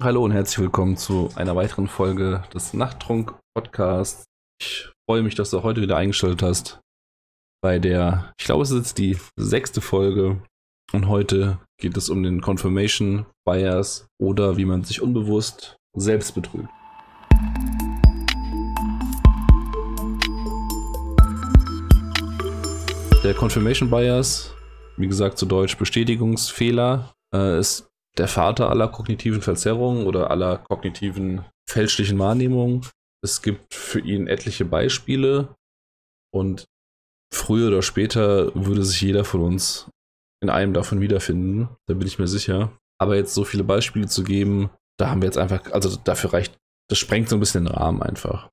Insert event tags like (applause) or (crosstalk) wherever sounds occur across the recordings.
Hallo und herzlich willkommen zu einer weiteren Folge des Nachttrunk Podcasts. Ich freue mich, dass du heute wieder eingestellt hast bei der, ich glaube, es ist jetzt die sechste Folge und heute geht es um den Confirmation Bias oder wie man sich unbewusst selbst betrügt. Der Confirmation Bias, wie gesagt zu Deutsch Bestätigungsfehler, äh, ist der Vater aller kognitiven Verzerrungen oder aller kognitiven fälschlichen Wahrnehmungen. Es gibt für ihn etliche Beispiele und früher oder später würde sich jeder von uns in einem davon wiederfinden, da bin ich mir sicher. Aber jetzt so viele Beispiele zu geben, da haben wir jetzt einfach, also dafür reicht, das sprengt so ein bisschen den Rahmen einfach.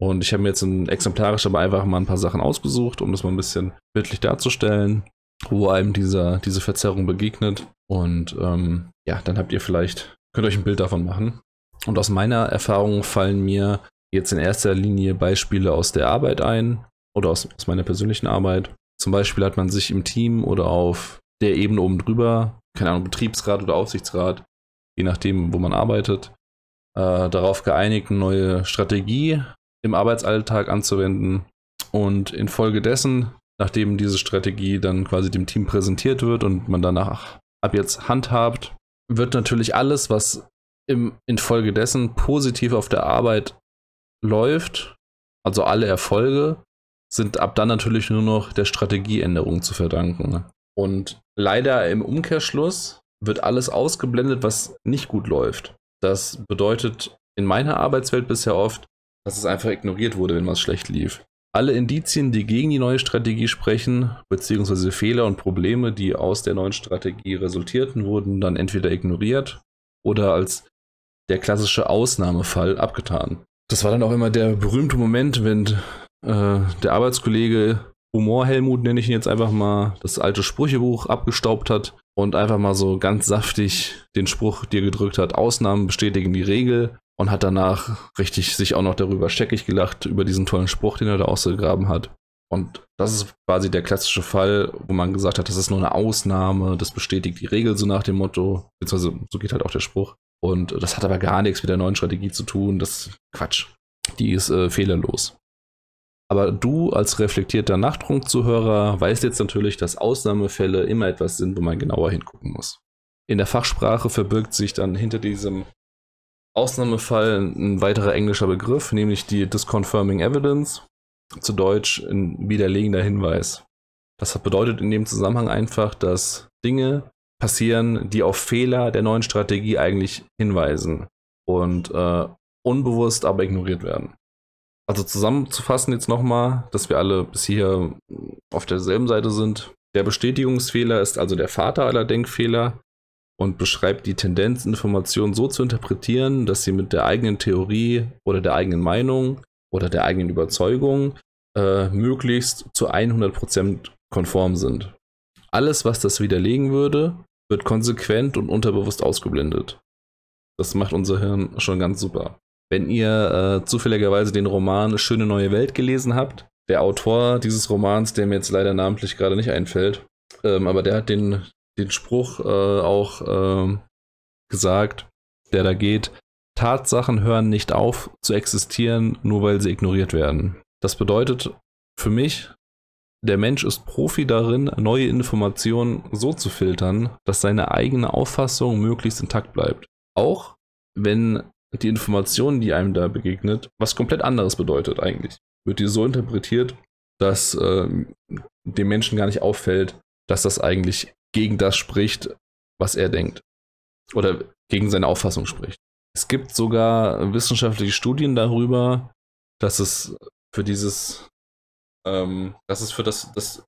Und ich habe mir jetzt ein exemplarisch aber einfach mal ein paar Sachen ausgesucht, um das mal ein bisschen bildlich darzustellen, wo einem dieser, diese Verzerrung begegnet. Und ähm, ja, dann habt ihr vielleicht, könnt euch ein Bild davon machen. Und aus meiner Erfahrung fallen mir jetzt in erster Linie Beispiele aus der Arbeit ein oder aus, aus meiner persönlichen Arbeit. Zum Beispiel hat man sich im Team oder auf der Ebene oben drüber, keine Ahnung, Betriebsrat oder Aufsichtsrat, je nachdem, wo man arbeitet, äh, darauf geeinigt, eine neue Strategie im Arbeitsalltag anzuwenden. Und infolgedessen, nachdem diese Strategie dann quasi dem Team präsentiert wird und man danach ab jetzt handhabt, wird natürlich alles, was im, infolgedessen positiv auf der Arbeit läuft, also alle Erfolge, sind ab dann natürlich nur noch der Strategieänderung zu verdanken. Und leider im Umkehrschluss wird alles ausgeblendet, was nicht gut läuft. Das bedeutet in meiner Arbeitswelt bisher oft, dass es einfach ignoriert wurde, wenn was schlecht lief. Alle Indizien, die gegen die neue Strategie sprechen, beziehungsweise Fehler und Probleme, die aus der neuen Strategie resultierten, wurden dann entweder ignoriert oder als der klassische Ausnahmefall abgetan. Das war dann auch immer der berühmte Moment, wenn äh, der Arbeitskollege Humor Helmut, nenne ich ihn jetzt einfach mal, das alte Sprüchebuch abgestaubt hat und einfach mal so ganz saftig den Spruch dir gedrückt hat, Ausnahmen bestätigen die Regel und hat danach richtig sich auch noch darüber scheckig gelacht, über diesen tollen Spruch, den er da ausgegraben hat. Und das ist quasi der klassische Fall, wo man gesagt hat, das ist nur eine Ausnahme, das bestätigt die Regel so nach dem Motto, beziehungsweise so geht halt auch der Spruch. Und das hat aber gar nichts mit der neuen Strategie zu tun, das ist Quatsch. Die ist äh, fehlerlos. Aber du als reflektierter Nachtrunkzuhörer weißt jetzt natürlich, dass Ausnahmefälle immer etwas sind, wo man genauer hingucken muss. In der Fachsprache verbirgt sich dann hinter diesem Ausnahmefall ein weiterer englischer Begriff, nämlich die Disconfirming Evidence, zu Deutsch ein widerlegender Hinweis. Das bedeutet in dem Zusammenhang einfach, dass Dinge passieren, die auf Fehler der neuen Strategie eigentlich hinweisen und äh, unbewusst aber ignoriert werden. Also zusammenzufassen jetzt nochmal, dass wir alle bis hier auf derselben Seite sind. Der Bestätigungsfehler ist also der Vater aller Denkfehler und beschreibt die Tendenz, Informationen so zu interpretieren, dass sie mit der eigenen Theorie oder der eigenen Meinung oder der eigenen Überzeugung äh, möglichst zu 100% konform sind. Alles, was das widerlegen würde, wird konsequent und unterbewusst ausgeblendet. Das macht unser Hirn schon ganz super. Wenn ihr äh, zufälligerweise den Roman Schöne neue Welt gelesen habt, der Autor dieses Romans, der mir jetzt leider namentlich gerade nicht einfällt, ähm, aber der hat den, den Spruch äh, auch äh, gesagt, der da geht, Tatsachen hören nicht auf zu existieren, nur weil sie ignoriert werden. Das bedeutet für mich, der Mensch ist Profi darin, neue Informationen so zu filtern, dass seine eigene Auffassung möglichst intakt bleibt. Auch wenn die Information, die einem da begegnet, was komplett anderes bedeutet eigentlich. Wird die so interpretiert, dass äh, dem Menschen gar nicht auffällt, dass das eigentlich gegen das spricht, was er denkt. Oder gegen seine Auffassung spricht. Es gibt sogar wissenschaftliche Studien darüber, dass es für dieses, ähm, dass es für das, das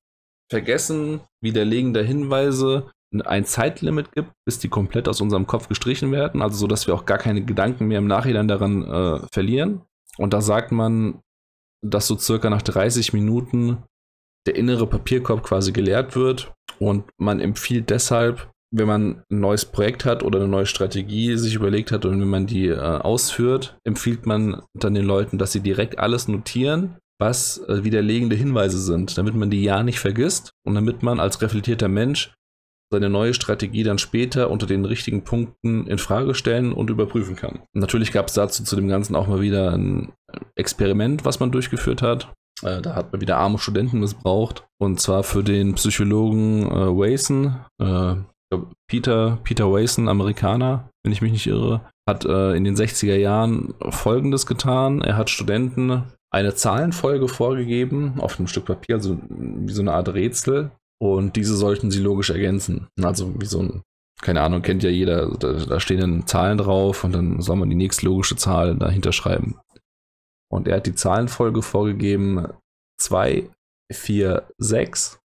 Vergessen widerlegender Hinweise ein Zeitlimit gibt, bis die komplett aus unserem Kopf gestrichen werden, also so, dass wir auch gar keine Gedanken mehr im Nachhinein daran äh, verlieren. Und da sagt man, dass so circa nach 30 Minuten der innere Papierkorb quasi geleert wird und man empfiehlt deshalb, wenn man ein neues Projekt hat oder eine neue Strategie sich überlegt hat und wenn man die äh, ausführt, empfiehlt man dann den Leuten, dass sie direkt alles notieren, was äh, widerlegende Hinweise sind, damit man die ja nicht vergisst und damit man als reflektierter Mensch seine neue Strategie dann später unter den richtigen Punkten in Frage stellen und überprüfen kann. Natürlich gab es dazu zu dem Ganzen auch mal wieder ein Experiment, was man durchgeführt hat. Äh, da hat man wieder arme Studenten missbraucht. Und zwar für den Psychologen äh, Wason, äh, Peter, Peter Wason, Amerikaner, wenn ich mich nicht irre, hat äh, in den 60er Jahren Folgendes getan. Er hat Studenten eine Zahlenfolge vorgegeben auf einem Stück Papier, also wie so eine Art Rätsel. Und diese sollten sie logisch ergänzen. Also wie so ein, keine Ahnung, kennt ja jeder, da, da stehen dann Zahlen drauf und dann soll man die nächste logische Zahl dahinter schreiben. Und er hat die Zahlenfolge vorgegeben 2, 4, 6.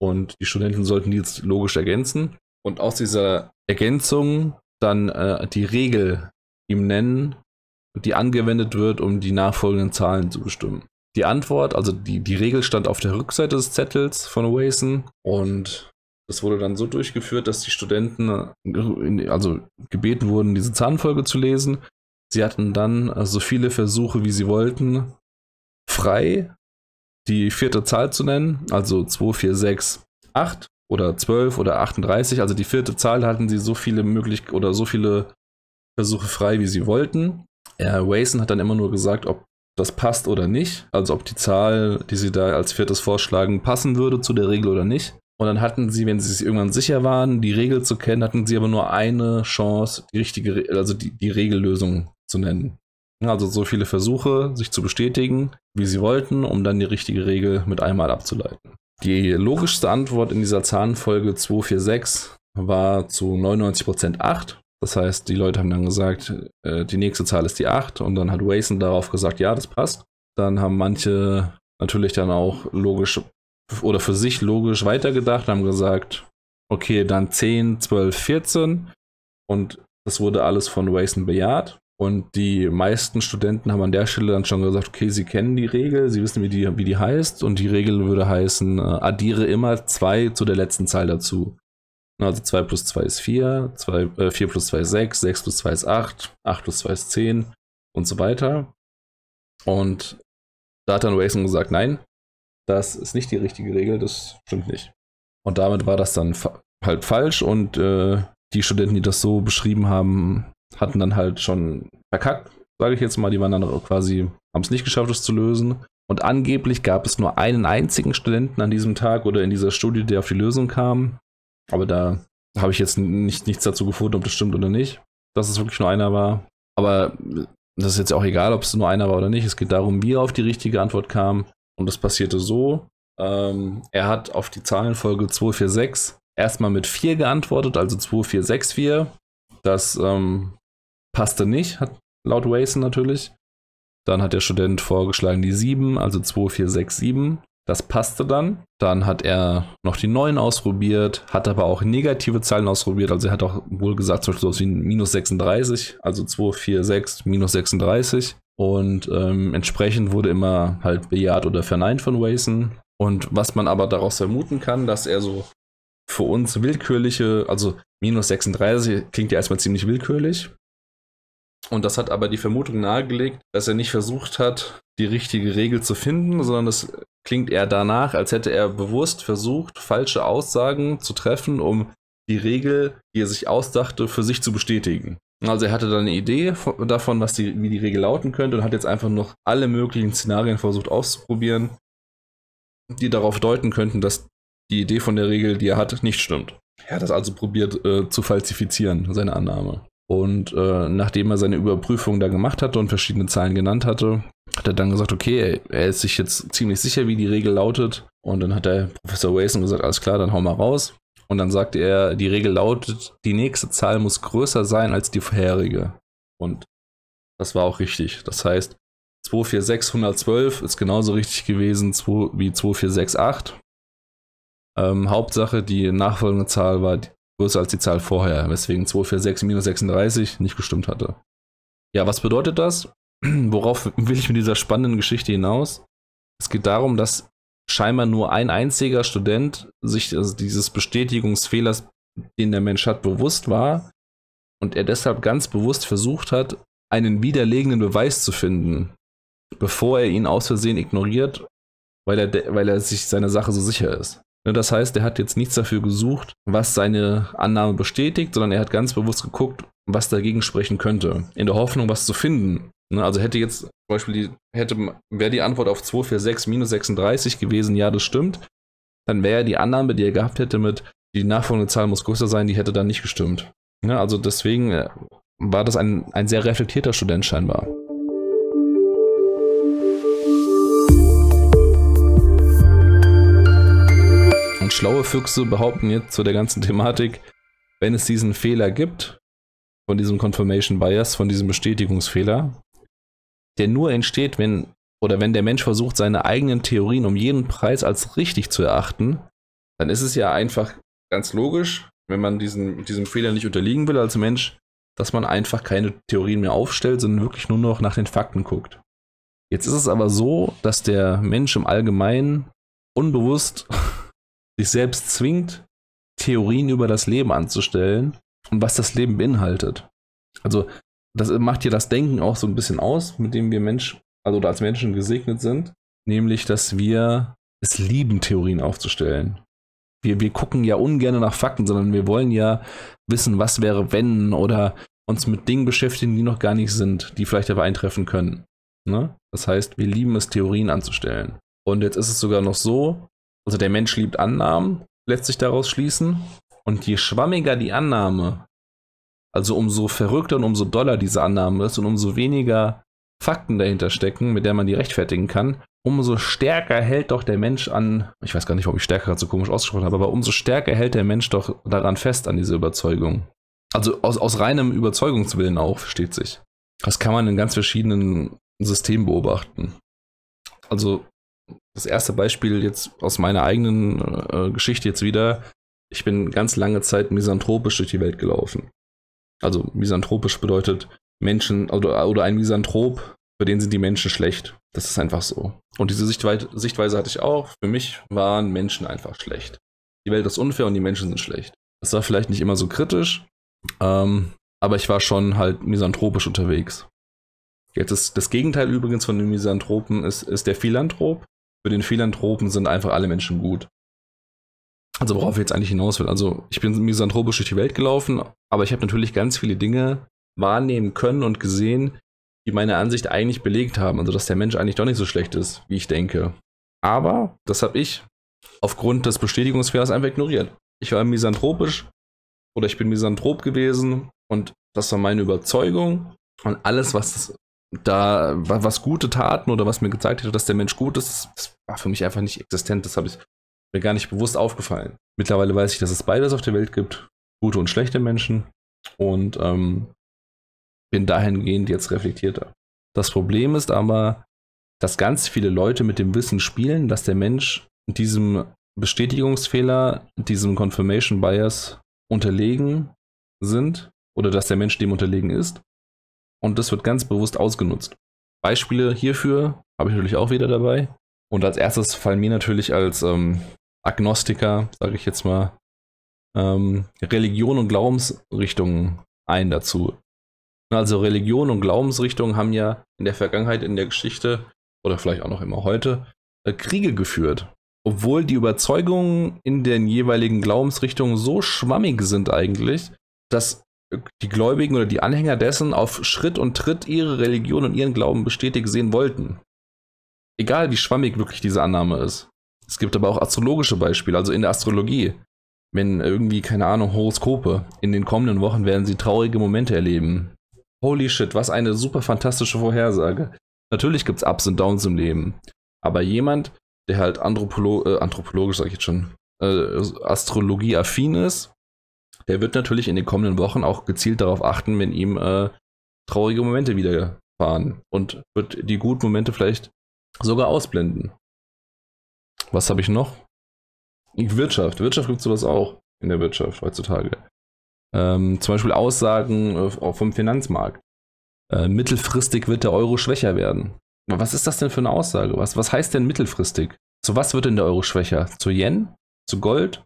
Und die Studenten sollten die jetzt logisch ergänzen. Und aus dieser Ergänzung dann äh, die Regel ihm nennen, die angewendet wird, um die nachfolgenden Zahlen zu bestimmen. Die Antwort, also die, die Regel stand auf der Rückseite des Zettels von Wason und das wurde dann so durchgeführt, dass die Studenten äh, also gebeten wurden, diese Zahnfolge zu lesen. Sie hatten dann äh, so viele Versuche, wie sie wollten, frei die vierte Zahl zu nennen, also 2, 4, 6, 8 oder 12 oder 38. Also die vierte Zahl hatten sie so viele möglich oder so viele Versuche frei, wie sie wollten. Herr Wason hat dann immer nur gesagt, ob das passt oder nicht. Also ob die Zahl, die sie da als viertes vorschlagen, passen würde zu der Regel oder nicht. Und dann hatten sie, wenn sie sich irgendwann sicher waren, die Regel zu kennen, hatten sie aber nur eine Chance, die richtige, also die, die Regellösung zu nennen. Also so viele Versuche, sich zu bestätigen, wie sie wollten, um dann die richtige Regel mit einmal abzuleiten. Die logischste Antwort in dieser Zahlenfolge 246 war zu 99% 8. Das heißt, die Leute haben dann gesagt, äh, die nächste Zahl ist die 8 und dann hat Wason darauf gesagt, ja, das passt. Dann haben manche natürlich dann auch logisch oder für sich logisch weitergedacht, haben gesagt, okay, dann 10, 12, 14 und das wurde alles von Wason bejaht. Und die meisten Studenten haben an der Stelle dann schon gesagt, okay, sie kennen die Regel, sie wissen, wie die, wie die heißt. Und die Regel würde heißen, äh, addiere immer 2 zu der letzten Zahl dazu. Also 2 plus 2 ist 4, 2, äh, 4 plus 2 ist 6, 6 plus 2 ist 8, 8 plus 2 ist 10 und so weiter. Und da hat dann Wason gesagt, nein, das ist nicht die richtige Regel, das stimmt nicht. Und damit war das dann fa halt falsch und äh, die Studenten, die das so beschrieben haben, hatten dann halt schon verkackt, sage ich jetzt mal. Die waren dann quasi, haben es nicht geschafft, es zu lösen. Und angeblich gab es nur einen einzigen Studenten an diesem Tag oder in dieser Studie, der auf die Lösung kam. Aber da habe ich jetzt nicht, nichts dazu gefunden, ob das stimmt oder nicht, dass es wirklich nur einer war. Aber das ist jetzt auch egal, ob es nur einer war oder nicht. Es geht darum, wie er auf die richtige Antwort kam. Und das passierte so. Ähm, er hat auf die Zahlenfolge 246 erstmal mit 4 geantwortet, also 2464. Das ähm, passte nicht, hat laut Wason natürlich. Dann hat der Student vorgeschlagen die 7, also 2467. Das passte dann. Dann hat er noch die 9 ausprobiert, hat aber auch negative Zahlen ausprobiert. Also er hat auch wohl gesagt, zum Beispiel so wie minus 36, also 246 minus 36. Und ähm, entsprechend wurde immer halt bejaht oder verneint von Wason. Und was man aber daraus vermuten kann, dass er so für uns willkürliche, also minus 36 klingt ja erstmal ziemlich willkürlich. Und das hat aber die Vermutung nahegelegt, dass er nicht versucht hat, die richtige Regel zu finden, sondern es klingt eher danach, als hätte er bewusst versucht, falsche Aussagen zu treffen, um die Regel, die er sich ausdachte, für sich zu bestätigen. Also er hatte dann eine Idee davon, was die, wie die Regel lauten könnte und hat jetzt einfach noch alle möglichen Szenarien versucht auszuprobieren, die darauf deuten könnten, dass die Idee von der Regel, die er hat, nicht stimmt. Er hat das also probiert äh, zu falsifizieren, seine Annahme. Und äh, nachdem er seine Überprüfung da gemacht hatte und verschiedene Zahlen genannt hatte, hat er dann gesagt, okay, er ist sich jetzt ziemlich sicher, wie die Regel lautet. Und dann hat der Professor Wason gesagt, alles klar, dann hau mal raus. Und dann sagte er, die Regel lautet, die nächste Zahl muss größer sein als die vorherige. Und das war auch richtig. Das heißt, 246112 ist genauso richtig gewesen wie 2468. Ähm, Hauptsache, die nachfolgende Zahl war größer als die Zahl vorher, weswegen 246 minus 36 nicht gestimmt hatte. Ja, was bedeutet das? (clears throat) Worauf will ich mit dieser spannenden Geschichte hinaus? Es geht darum, dass scheinbar nur ein einziger Student sich also dieses Bestätigungsfehlers, den der Mensch hat, bewusst war und er deshalb ganz bewusst versucht hat, einen widerlegenden Beweis zu finden, bevor er ihn aus Versehen ignoriert, weil er, weil er sich seiner Sache so sicher ist. Ne, das heißt, er hat jetzt nichts dafür gesucht, was seine Annahme bestätigt, sondern er hat ganz bewusst geguckt, was dagegen sprechen könnte, in der Hoffnung, was zu finden. Ne, also hätte jetzt zum Beispiel die, hätte, wäre die Antwort auf 246 minus 36 gewesen, ja, das stimmt, dann wäre die Annahme, die er gehabt hätte mit, die nachfolgende Zahl muss größer sein, die hätte dann nicht gestimmt. Ne, also deswegen äh, war das ein, ein sehr reflektierter Student scheinbar. Schlaue Füchse behaupten jetzt zu der ganzen Thematik, wenn es diesen Fehler gibt, von diesem Confirmation Bias, von diesem Bestätigungsfehler, der nur entsteht, wenn oder wenn der Mensch versucht, seine eigenen Theorien um jeden Preis als richtig zu erachten, dann ist es ja einfach ganz logisch, wenn man diesen, diesem Fehler nicht unterliegen will als Mensch, dass man einfach keine Theorien mehr aufstellt, sondern wirklich nur noch nach den Fakten guckt. Jetzt ist es aber so, dass der Mensch im Allgemeinen unbewusst sich selbst zwingt, Theorien über das Leben anzustellen und was das Leben beinhaltet. Also, das macht ja das Denken auch so ein bisschen aus, mit dem wir Mensch, also als Menschen gesegnet sind, nämlich, dass wir es lieben, Theorien aufzustellen. Wir, wir gucken ja ungern nach Fakten, sondern wir wollen ja wissen, was wäre, wenn oder uns mit Dingen beschäftigen, die noch gar nicht sind, die vielleicht aber eintreffen können. Ne? Das heißt, wir lieben es, Theorien anzustellen. Und jetzt ist es sogar noch so, also der Mensch liebt Annahmen, lässt sich daraus schließen. Und je schwammiger die Annahme, also umso verrückter und umso doller diese Annahme ist und umso weniger Fakten dahinter stecken, mit der man die rechtfertigen kann, umso stärker hält doch der Mensch an, ich weiß gar nicht, warum ich stärker gerade so komisch ausgesprochen habe, aber umso stärker hält der Mensch doch daran fest, an dieser Überzeugung. Also aus, aus reinem Überzeugungswillen auch, versteht sich. Das kann man in ganz verschiedenen Systemen beobachten. Also das erste Beispiel jetzt aus meiner eigenen äh, Geschichte jetzt wieder. Ich bin ganz lange Zeit misanthropisch durch die Welt gelaufen. Also misanthropisch bedeutet Menschen oder, oder ein Misanthrop, für den sind die Menschen schlecht. Das ist einfach so. Und diese Sichtweise, Sichtweise hatte ich auch. Für mich waren Menschen einfach schlecht. Die Welt ist unfair und die Menschen sind schlecht. Das war vielleicht nicht immer so kritisch, ähm, aber ich war schon halt misanthropisch unterwegs. Jetzt ist das Gegenteil übrigens von den Misanthropen ist, ist der Philanthrop für den Philanthropen sind einfach alle Menschen gut. Also worauf ich jetzt eigentlich hinaus will. Also ich bin misanthropisch durch die Welt gelaufen, aber ich habe natürlich ganz viele Dinge wahrnehmen können und gesehen, die meine Ansicht eigentlich belegt haben. Also dass der Mensch eigentlich doch nicht so schlecht ist, wie ich denke. Aber das habe ich aufgrund des Bestätigungsfehlers einfach ignoriert. Ich war misanthropisch oder ich bin misanthrop gewesen und das war meine Überzeugung. Und alles, was da was gute Taten oder was mir gezeigt hätte, dass der Mensch gut ist, das war für mich einfach nicht existent. Das habe ich mir gar nicht bewusst aufgefallen. Mittlerweile weiß ich, dass es beides auf der Welt gibt, gute und schlechte Menschen und ähm, bin dahingehend jetzt reflektierter. Das Problem ist aber, dass ganz viele Leute mit dem Wissen spielen, dass der Mensch diesem Bestätigungsfehler, diesem Confirmation Bias unterlegen sind oder dass der Mensch dem unterlegen ist und das wird ganz bewusst ausgenutzt. Beispiele hierfür habe ich natürlich auch wieder dabei. Und als erstes fallen mir natürlich als ähm, Agnostiker, sage ich jetzt mal, ähm, Religion und Glaubensrichtungen ein dazu. Also Religion und Glaubensrichtungen haben ja in der Vergangenheit, in der Geschichte oder vielleicht auch noch immer heute äh, Kriege geführt. Obwohl die Überzeugungen in den jeweiligen Glaubensrichtungen so schwammig sind eigentlich, dass die Gläubigen oder die Anhänger dessen auf Schritt und Tritt ihre Religion und ihren Glauben bestätigt sehen wollten. Egal wie schwammig wirklich diese Annahme ist. Es gibt aber auch astrologische Beispiele, also in der Astrologie. Wenn irgendwie, keine Ahnung, Horoskope, in den kommenden Wochen werden sie traurige Momente erleben. Holy shit, was eine super fantastische Vorhersage. Natürlich gibt es Ups und Downs im Leben. Aber jemand, der halt Anthropolo äh, anthropologisch, sag ich jetzt schon, äh, Astrologie-affin ist, der wird natürlich in den kommenden Wochen auch gezielt darauf achten, wenn ihm äh, traurige Momente widerfahren und wird die guten Momente vielleicht sogar ausblenden. Was habe ich noch? Wirtschaft. Wirtschaft gibt sowas auch in der Wirtschaft heutzutage. Ähm, zum Beispiel Aussagen äh, vom Finanzmarkt. Äh, mittelfristig wird der Euro schwächer werden. Was ist das denn für eine Aussage? Was, was heißt denn mittelfristig? Zu was wird denn der Euro schwächer? Zu Yen? Zu Gold?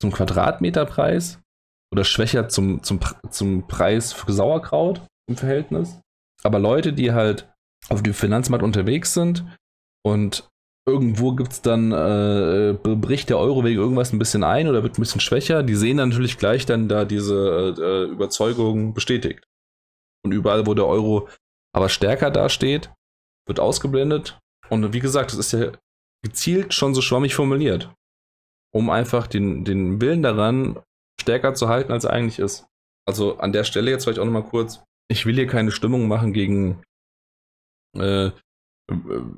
Zum Quadratmeterpreis? Oder schwächer zum, zum, zum Preis für Sauerkraut im Verhältnis. Aber Leute, die halt auf dem Finanzmarkt unterwegs sind und irgendwo gibt es dann, äh, bricht der Euro wegen irgendwas ein bisschen ein oder wird ein bisschen schwächer. Die sehen dann natürlich gleich dann da diese äh, Überzeugung bestätigt. Und überall, wo der Euro aber stärker dasteht, wird ausgeblendet. Und wie gesagt, das ist ja gezielt schon so schwammig formuliert, um einfach den, den Willen daran stärker zu halten, als er eigentlich ist. Also an der Stelle jetzt vielleicht auch nochmal kurz, ich will hier keine Stimmung machen gegen äh,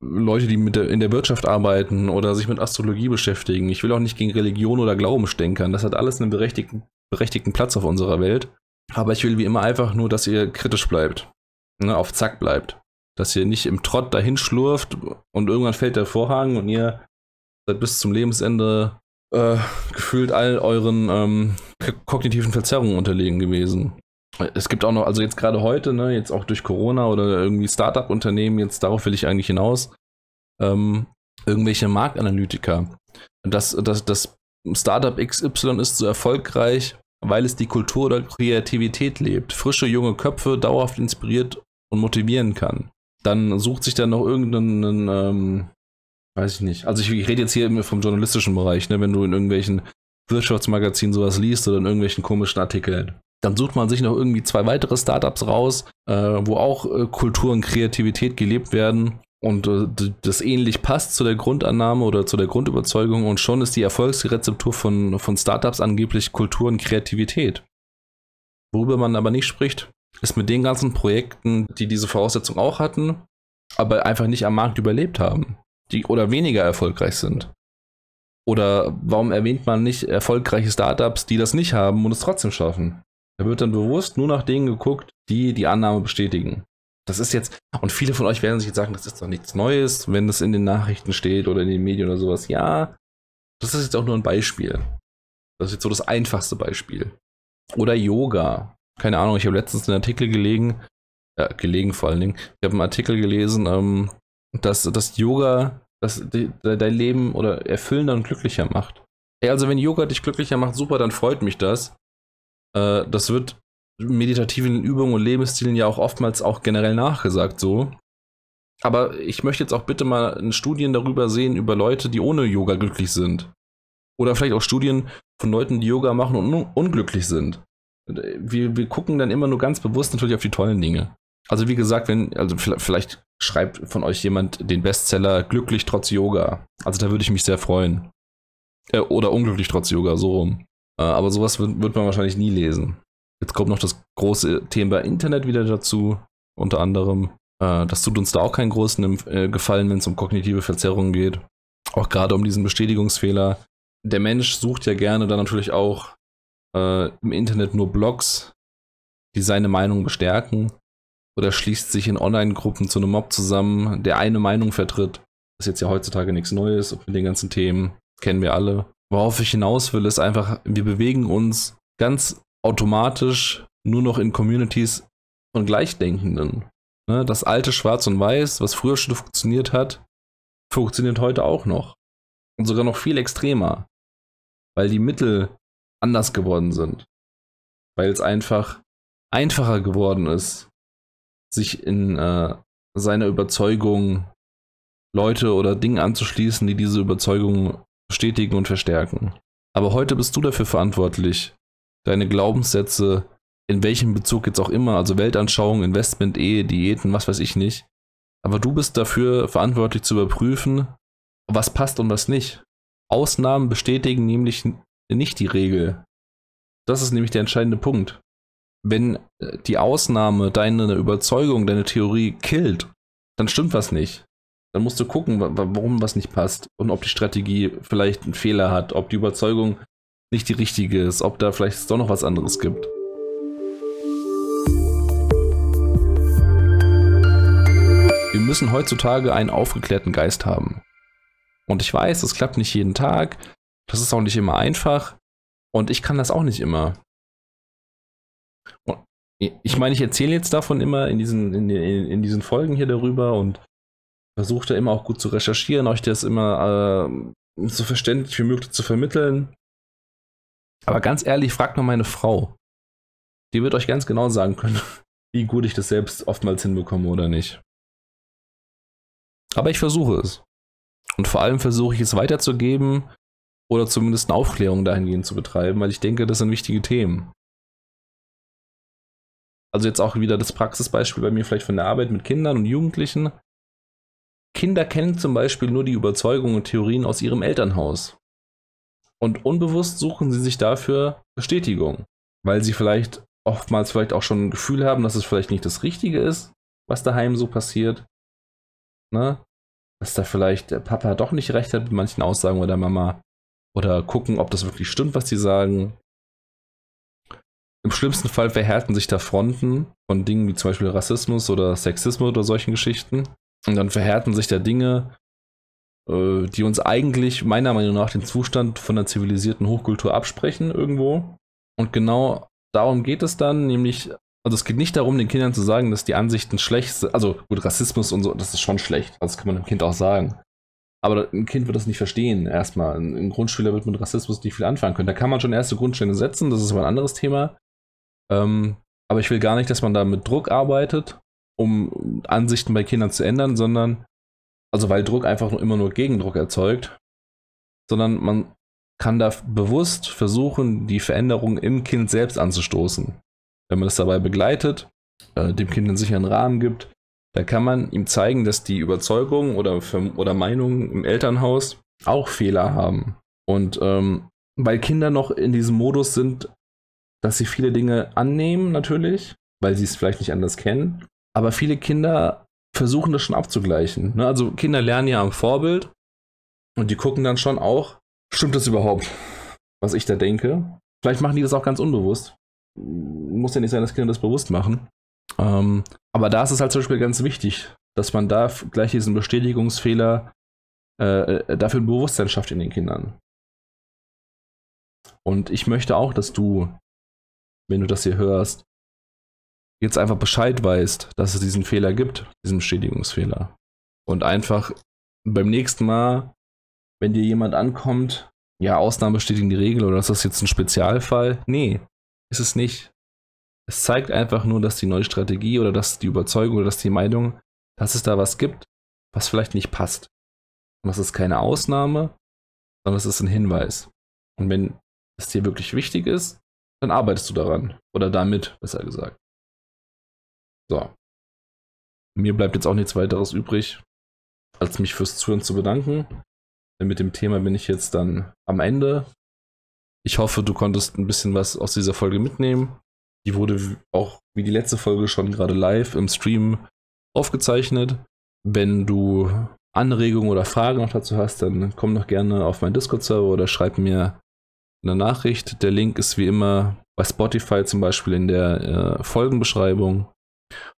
Leute, die der, in der Wirtschaft arbeiten oder sich mit Astrologie beschäftigen. Ich will auch nicht gegen Religion oder Glauben stänkern. Das hat alles einen berechtigten, berechtigten Platz auf unserer Welt. Aber ich will wie immer einfach nur, dass ihr kritisch bleibt. Ne, auf Zack bleibt. Dass ihr nicht im Trott dahin schlurft und irgendwann fällt der Vorhang und ihr seid bis zum Lebensende äh, gefühlt all euren ähm, kognitiven Verzerrungen unterlegen gewesen. Es gibt auch noch, also jetzt gerade heute, ne, jetzt auch durch Corona oder irgendwie Startup-Unternehmen, jetzt darauf will ich eigentlich hinaus, ähm, irgendwelche Marktanalytiker. Das, das, das Startup XY ist so erfolgreich, weil es die Kultur oder Kreativität lebt, frische junge Köpfe dauerhaft inspiriert und motivieren kann. Dann sucht sich dann noch irgendeinen, ähm, weiß ich nicht. Also ich, ich rede jetzt hier vom journalistischen Bereich, ne, wenn du in irgendwelchen Wirtschaftsmagazinen sowas liest oder in irgendwelchen komischen Artikeln. Dann sucht man sich noch irgendwie zwei weitere Startups raus, äh, wo auch äh, Kultur und Kreativität gelebt werden und äh, das ähnlich passt zu der Grundannahme oder zu der Grundüberzeugung und schon ist die Erfolgsrezeptur von, von Startups angeblich Kultur und Kreativität. Worüber man aber nicht spricht, ist mit den ganzen Projekten, die diese Voraussetzung auch hatten, aber einfach nicht am Markt überlebt haben, die oder weniger erfolgreich sind. Oder warum erwähnt man nicht erfolgreiche Startups, die das nicht haben und es trotzdem schaffen? Da wird dann bewusst nur nach denen geguckt, die die Annahme bestätigen. Das ist jetzt, und viele von euch werden sich jetzt sagen, das ist doch nichts Neues, wenn das in den Nachrichten steht oder in den Medien oder sowas. Ja, das ist jetzt auch nur ein Beispiel. Das ist jetzt so das einfachste Beispiel. Oder Yoga. Keine Ahnung, ich habe letztens einen Artikel gelegen, äh, gelegen vor allen Dingen, ich habe einen Artikel gelesen, ähm, dass das Yoga das, dein Leben oder erfüllender und glücklicher macht. Ey, also wenn Yoga dich glücklicher macht, super, dann freut mich das. Äh, das wird meditativen Übungen und Lebensstilen ja auch oftmals auch generell nachgesagt so. Aber ich möchte jetzt auch bitte mal Studien darüber sehen, über Leute, die ohne Yoga glücklich sind. Oder vielleicht auch Studien von Leuten, die Yoga machen und un unglücklich sind. Wir, wir gucken dann immer nur ganz bewusst natürlich auf die tollen Dinge. Also wie gesagt, wenn, also vielleicht schreibt von euch jemand den Bestseller Glücklich trotz Yoga. Also da würde ich mich sehr freuen. Äh, oder unglücklich trotz Yoga, so rum. Äh, aber sowas wird, wird, man wahrscheinlich nie lesen. Jetzt kommt noch das große Thema Internet wieder dazu, unter anderem. Äh, das tut uns da auch keinen großen äh, Gefallen, wenn es um kognitive Verzerrungen geht. Auch gerade um diesen Bestätigungsfehler. Der Mensch sucht ja gerne dann natürlich auch äh, im Internet nur Blogs, die seine Meinung bestärken. Oder schließt sich in Online-Gruppen zu einem Mob zusammen, der eine Meinung vertritt. Das ist jetzt ja heutzutage nichts Neues mit den ganzen Themen. Kennen wir alle. Worauf ich hinaus will, ist einfach, wir bewegen uns ganz automatisch nur noch in Communities von Gleichdenkenden. Ne, das alte Schwarz und Weiß, was früher schon funktioniert hat, funktioniert heute auch noch. Und sogar noch viel extremer. Weil die Mittel anders geworden sind. Weil es einfach einfacher geworden ist, sich in äh, seiner Überzeugung Leute oder Dinge anzuschließen, die diese Überzeugung bestätigen und verstärken. Aber heute bist du dafür verantwortlich, deine Glaubenssätze, in welchem Bezug jetzt auch immer, also Weltanschauung, Investment, Ehe, Diäten, was weiß ich nicht. Aber du bist dafür verantwortlich zu überprüfen, was passt und was nicht. Ausnahmen bestätigen nämlich nicht die Regel. Das ist nämlich der entscheidende Punkt. Wenn äh, die Ausnahme deine Überzeugung, deine Theorie killt, dann stimmt was nicht. Dann musst du gucken, warum was nicht passt und ob die Strategie vielleicht einen Fehler hat, ob die Überzeugung nicht die richtige ist, ob da vielleicht doch noch was anderes gibt. Wir müssen heutzutage einen aufgeklärten Geist haben. Und ich weiß, das klappt nicht jeden Tag, das ist auch nicht immer einfach und ich kann das auch nicht immer. Ich meine, ich erzähle jetzt davon immer in diesen, in, in, in diesen Folgen hier darüber und versuche da immer auch gut zu recherchieren, euch das immer äh, so verständlich wie möglich zu vermitteln. Aber ganz ehrlich, fragt mal meine Frau. Die wird euch ganz genau sagen können, (laughs) wie gut ich das selbst oftmals hinbekomme oder nicht. Aber ich versuche es. Und vor allem versuche ich es weiterzugeben oder zumindest eine Aufklärung dahingehend zu betreiben, weil ich denke, das sind wichtige Themen. Also jetzt auch wieder das Praxisbeispiel bei mir vielleicht von der Arbeit mit Kindern und Jugendlichen. Kinder kennen zum Beispiel nur die Überzeugungen und Theorien aus ihrem Elternhaus. Und unbewusst suchen sie sich dafür Bestätigung, weil sie vielleicht oftmals vielleicht auch schon ein Gefühl haben, dass es vielleicht nicht das Richtige ist, was daheim so passiert. Ne? Dass da vielleicht der Papa doch nicht recht hat mit manchen Aussagen oder der Mama. Oder gucken, ob das wirklich stimmt, was sie sagen. Im schlimmsten Fall verhärten sich da Fronten von Dingen wie zum Beispiel Rassismus oder Sexismus oder solchen Geschichten. Und dann verhärten sich da Dinge, äh, die uns eigentlich meiner Meinung nach den Zustand von einer zivilisierten Hochkultur absprechen irgendwo. Und genau darum geht es dann, nämlich, also es geht nicht darum, den Kindern zu sagen, dass die Ansichten schlecht sind. Also gut, Rassismus und so, das ist schon schlecht. Das kann man dem Kind auch sagen. Aber ein Kind wird das nicht verstehen, erstmal. Ein Grundschüler wird mit Rassismus nicht viel anfangen können. Da kann man schon erste Grundsteine setzen, das ist aber ein anderes Thema. Ähm, aber ich will gar nicht, dass man da mit Druck arbeitet, um Ansichten bei Kindern zu ändern, sondern, also weil Druck einfach nur immer nur Gegendruck erzeugt, sondern man kann da bewusst versuchen, die Veränderung im Kind selbst anzustoßen. Wenn man es dabei begleitet, äh, dem Kind einen sicheren Rahmen gibt, dann kann man ihm zeigen, dass die Überzeugungen oder, oder Meinungen im Elternhaus auch Fehler haben. Und ähm, weil Kinder noch in diesem Modus sind, dass sie viele Dinge annehmen, natürlich, weil sie es vielleicht nicht anders kennen. Aber viele Kinder versuchen das schon abzugleichen. Ne? Also Kinder lernen ja am Vorbild und die gucken dann schon auch, stimmt das überhaupt, was ich da denke? Vielleicht machen die das auch ganz unbewusst. Muss ja nicht sein, dass Kinder das bewusst machen. Ähm, aber da ist es halt zum Beispiel ganz wichtig, dass man da gleich diesen Bestätigungsfehler äh, äh, dafür ein Bewusstsein schafft in den Kindern. Und ich möchte auch, dass du, wenn du das hier hörst, jetzt einfach Bescheid weißt, dass es diesen Fehler gibt, diesen Bestätigungsfehler. Und einfach beim nächsten Mal, wenn dir jemand ankommt, ja, Ausnahmen bestätigen die Regel oder ist das jetzt ein Spezialfall? Nee, ist es nicht. Es zeigt einfach nur, dass die neue Strategie oder dass die Überzeugung oder dass die Meinung, dass es da was gibt, was vielleicht nicht passt. Und das ist keine Ausnahme, sondern es ist ein Hinweis. Und wenn es dir wirklich wichtig ist, dann arbeitest du daran. Oder damit, besser gesagt. So. Mir bleibt jetzt auch nichts weiteres übrig, als mich fürs Zuhören zu bedanken. Denn mit dem Thema bin ich jetzt dann am Ende. Ich hoffe, du konntest ein bisschen was aus dieser Folge mitnehmen. Die wurde auch wie die letzte Folge schon gerade live im Stream aufgezeichnet. Wenn du Anregungen oder Fragen noch dazu hast, dann komm doch gerne auf meinen Discord-Server oder schreib mir eine Nachricht. Der Link ist wie immer bei Spotify zum Beispiel in der äh, Folgenbeschreibung.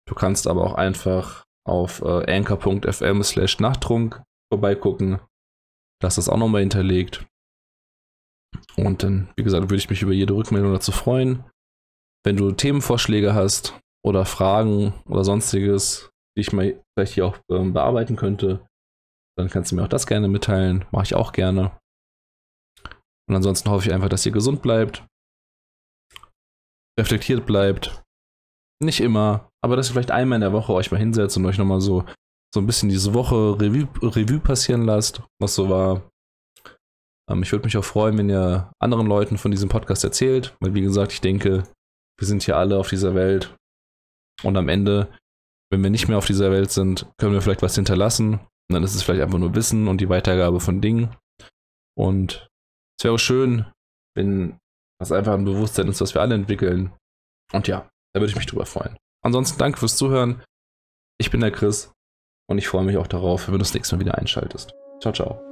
Du kannst aber auch einfach auf äh, anchor.fm slash Nachttrunk vorbeigucken. Das ist auch nochmal hinterlegt. Und dann, wie gesagt, würde ich mich über jede Rückmeldung dazu freuen. Wenn du Themenvorschläge hast oder Fragen oder sonstiges, die ich mal vielleicht hier auch ähm, bearbeiten könnte, dann kannst du mir auch das gerne mitteilen. Mache ich auch gerne. Und ansonsten hoffe ich einfach, dass ihr gesund bleibt, reflektiert bleibt. Nicht immer, aber dass ihr vielleicht einmal in der Woche euch mal hinsetzt und euch nochmal so, so ein bisschen diese Woche Revue, Revue passieren lasst, was so war. Ähm, ich würde mich auch freuen, wenn ihr anderen Leuten von diesem Podcast erzählt, weil wie gesagt, ich denke, wir sind hier alle auf dieser Welt. Und am Ende, wenn wir nicht mehr auf dieser Welt sind, können wir vielleicht was hinterlassen. Und dann ist es vielleicht einfach nur Wissen und die Weitergabe von Dingen. Und es wäre schön, wenn das einfach ein Bewusstsein ist, was wir alle entwickeln. Und ja, da würde ich mich drüber freuen. Ansonsten danke fürs Zuhören. Ich bin der Chris und ich freue mich auch darauf, wenn du das nächste Mal wieder einschaltest. Ciao, ciao.